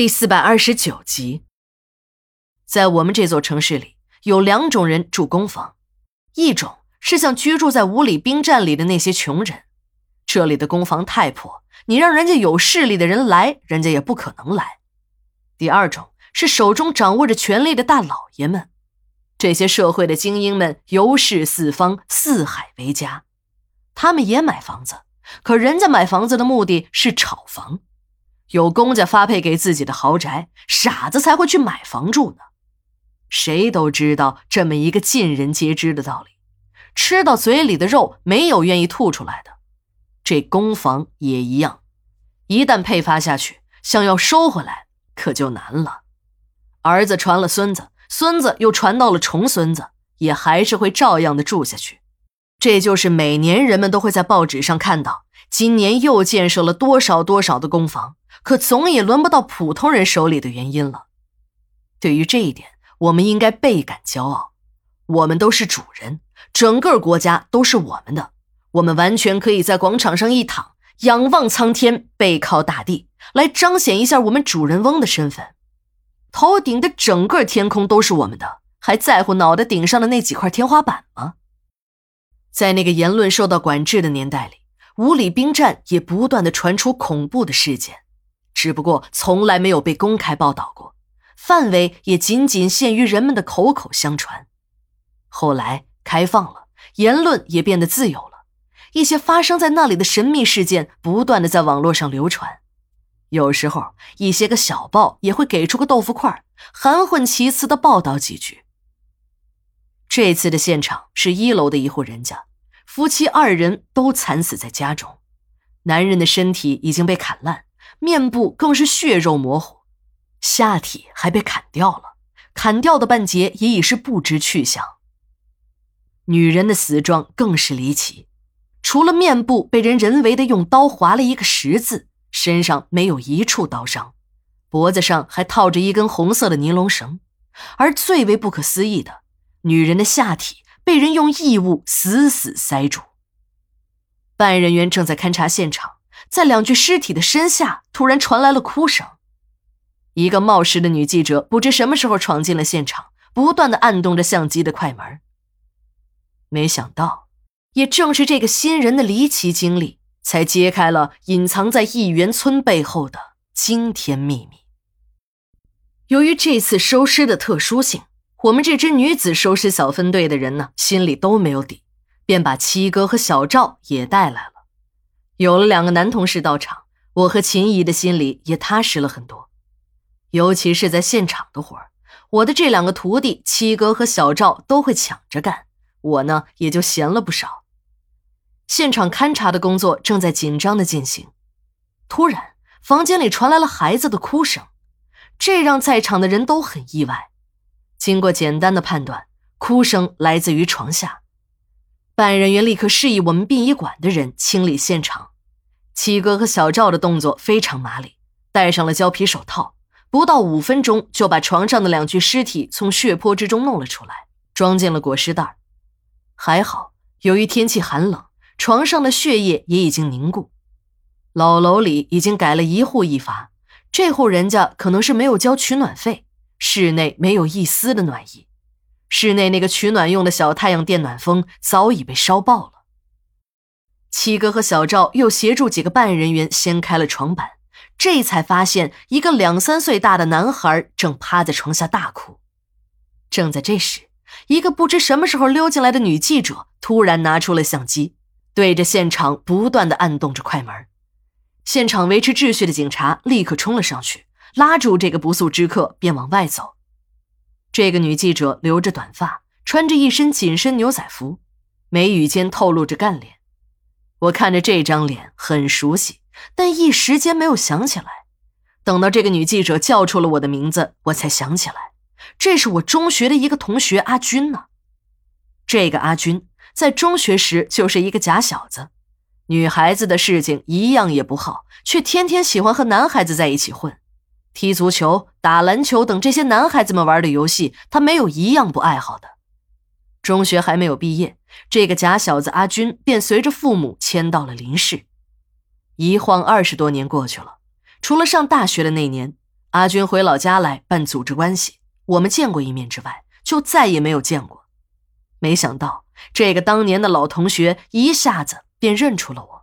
第四百二十九集，在我们这座城市里，有两种人住公房，一种是像居住在五里兵站里的那些穷人，这里的公房太破，你让人家有势力的人来，人家也不可能来；第二种是手中掌握着权力的大老爷们，这些社会的精英们游视四方，四海为家，他们也买房子，可人家买房子的目的是炒房。有公家发配给自己的豪宅，傻子才会去买房住呢。谁都知道这么一个尽人皆知的道理：吃到嘴里的肉，没有愿意吐出来的。这公房也一样，一旦配发下去，想要收回来可就难了。儿子传了孙子，孙子又传到了重孙子，也还是会照样的住下去。这就是每年人们都会在报纸上看到，今年又建设了多少多少的公房。可总也轮不到普通人手里的原因了。对于这一点，我们应该倍感骄傲。我们都是主人，整个国家都是我们的。我们完全可以在广场上一躺，仰望苍天，背靠大地，来彰显一下我们主人翁的身份。头顶的整个天空都是我们的，还在乎脑袋顶上的那几块天花板吗？在那个言论受到管制的年代里，五里兵站也不断的传出恐怖的事件。只不过从来没有被公开报道过，范围也仅仅限于人们的口口相传。后来开放了，言论也变得自由了，一些发生在那里的神秘事件不断的在网络上流传。有时候，一些个小报也会给出个豆腐块，含混其辞的报道几句。这次的现场是一楼的一户人家，夫妻二人都惨死在家中，男人的身体已经被砍烂。面部更是血肉模糊，下体还被砍掉了，砍掉的半截也已是不知去向。女人的死状更是离奇，除了面部被人人为的用刀划了一个十字，身上没有一处刀伤，脖子上还套着一根红色的尼龙绳，而最为不可思议的，女人的下体被人用异物死死塞住。办案人员正在勘察现场。在两具尸体的身下，突然传来了哭声。一个冒失的女记者不知什么时候闯进了现场，不断的按动着相机的快门。没想到，也正是这个新人的离奇经历，才揭开了隐藏在义园村背后的惊天秘密。由于这次收尸的特殊性，我们这支女子收尸小分队的人呢，心里都没有底，便把七哥和小赵也带来了。有了两个男同事到场，我和秦姨的心里也踏实了很多。尤其是在现场的活儿，我的这两个徒弟七哥和小赵都会抢着干，我呢也就闲了不少。现场勘查的工作正在紧张的进行，突然房间里传来了孩子的哭声，这让在场的人都很意外。经过简单的判断，哭声来自于床下。办案人员立刻示意我们殡仪馆的人清理现场。七哥和小赵的动作非常麻利，戴上了胶皮手套，不到五分钟就把床上的两具尸体从血泊之中弄了出来，装进了裹尸袋。还好，由于天气寒冷，床上的血液也已经凝固。老楼里已经改了一户一阀，这户人家可能是没有交取暖费，室内没有一丝的暖意，室内那个取暖用的小太阳电暖风早已被烧爆了。七哥和小赵又协助几个办案人员掀开了床板，这才发现一个两三岁大的男孩正趴在床下大哭。正在这时，一个不知什么时候溜进来的女记者突然拿出了相机，对着现场不断的按动着快门。现场维持秩序的警察立刻冲了上去，拉住这个不速之客，便往外走。这个女记者留着短发，穿着一身紧身牛仔服，眉宇间透露着干练。我看着这张脸很熟悉，但一时间没有想起来。等到这个女记者叫出了我的名字，我才想起来，这是我中学的一个同学阿军呢。这个阿军在中学时就是一个假小子，女孩子的事情一样也不好，却天天喜欢和男孩子在一起混，踢足球、打篮球等这些男孩子们玩的游戏，他没有一样不爱好的。中学还没有毕业，这个假小子阿军便随着父母迁到了林市。一晃二十多年过去了，除了上大学的那年，阿军回老家来办组织关系，我们见过一面之外，就再也没有见过。没想到这个当年的老同学一下子便认出了我。